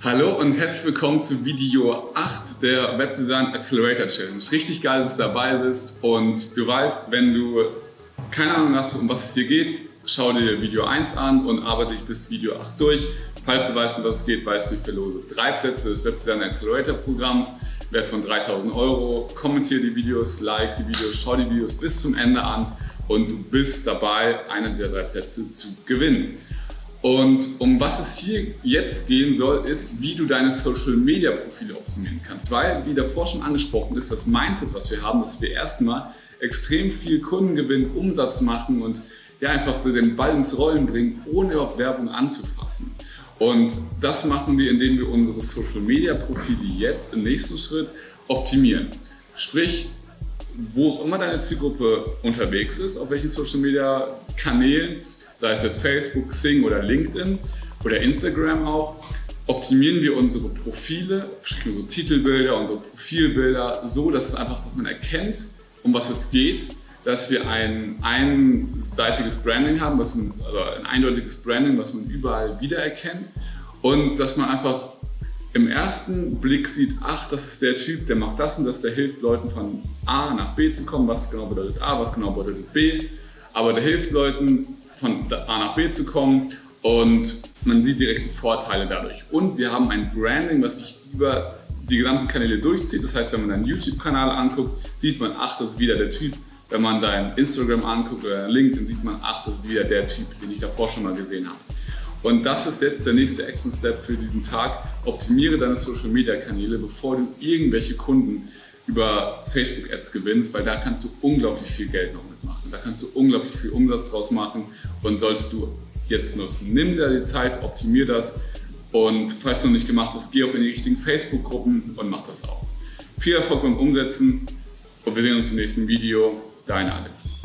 Hallo und herzlich willkommen zu Video 8 der Webdesign Accelerator Challenge. Richtig geil, dass du dabei bist und du weißt, wenn du keine Ahnung hast, um was es hier geht, schau dir Video 1 an und arbeite dich bis Video 8 durch. Falls du weißt, um was es geht, weißt du, ich verlose drei Plätze des Webdesign Accelerator Programms, Wert von 3000 Euro. Kommentiere die Videos, like die Videos, schau die Videos bis zum Ende an und du bist dabei, einen der drei Plätze zu gewinnen. Und um was es hier jetzt gehen soll, ist, wie du deine Social Media Profile optimieren kannst. Weil, wie davor schon angesprochen ist, das Mindset, was wir haben, dass wir erstmal extrem viel Kundengewinn, Umsatz machen und ja, einfach den Ball ins Rollen bringen, ohne überhaupt Werbung anzufassen. Und das machen wir, indem wir unsere Social Media Profile jetzt im nächsten Schritt optimieren. Sprich, wo auch immer deine Zielgruppe unterwegs ist, auf welchen Social Media Kanälen, sei es jetzt Facebook, Sing oder LinkedIn oder Instagram auch, optimieren wir unsere Profile, unsere Titelbilder, unsere Profilbilder so, dass es einfach, dass man erkennt, um was es geht, dass wir ein einseitiges Branding haben, was man, also ein eindeutiges Branding, was man überall wiedererkennt und dass man einfach im ersten Blick sieht, ach, das ist der Typ, der macht das und das, der hilft Leuten von A nach B zu kommen, was genau bedeutet A, was genau bedeutet B, aber der hilft Leuten von A nach B zu kommen und man sieht direkte Vorteile dadurch. Und wir haben ein Branding, was sich über die gesamten Kanäle durchzieht. Das heißt, wenn man deinen YouTube-Kanal anguckt, sieht man, ach, das ist wieder der Typ. Wenn man dein Instagram anguckt oder LinkedIn, sieht man, ach, das ist wieder der Typ, den ich davor schon mal gesehen habe. Und das ist jetzt der nächste Action Step für diesen Tag. Optimiere deine Social Media Kanäle, bevor du irgendwelche Kunden über Facebook Ads gewinnst, weil da kannst du unglaublich viel Geld noch mitmachen. Da kannst du unglaublich viel Umsatz draus machen und sollst du jetzt nutzen. Nimm dir die Zeit, optimier das und falls du noch nicht gemacht hast, geh auch in die richtigen Facebook-Gruppen und mach das auch. Viel Erfolg beim Umsetzen und wir sehen uns im nächsten Video. Dein Alex.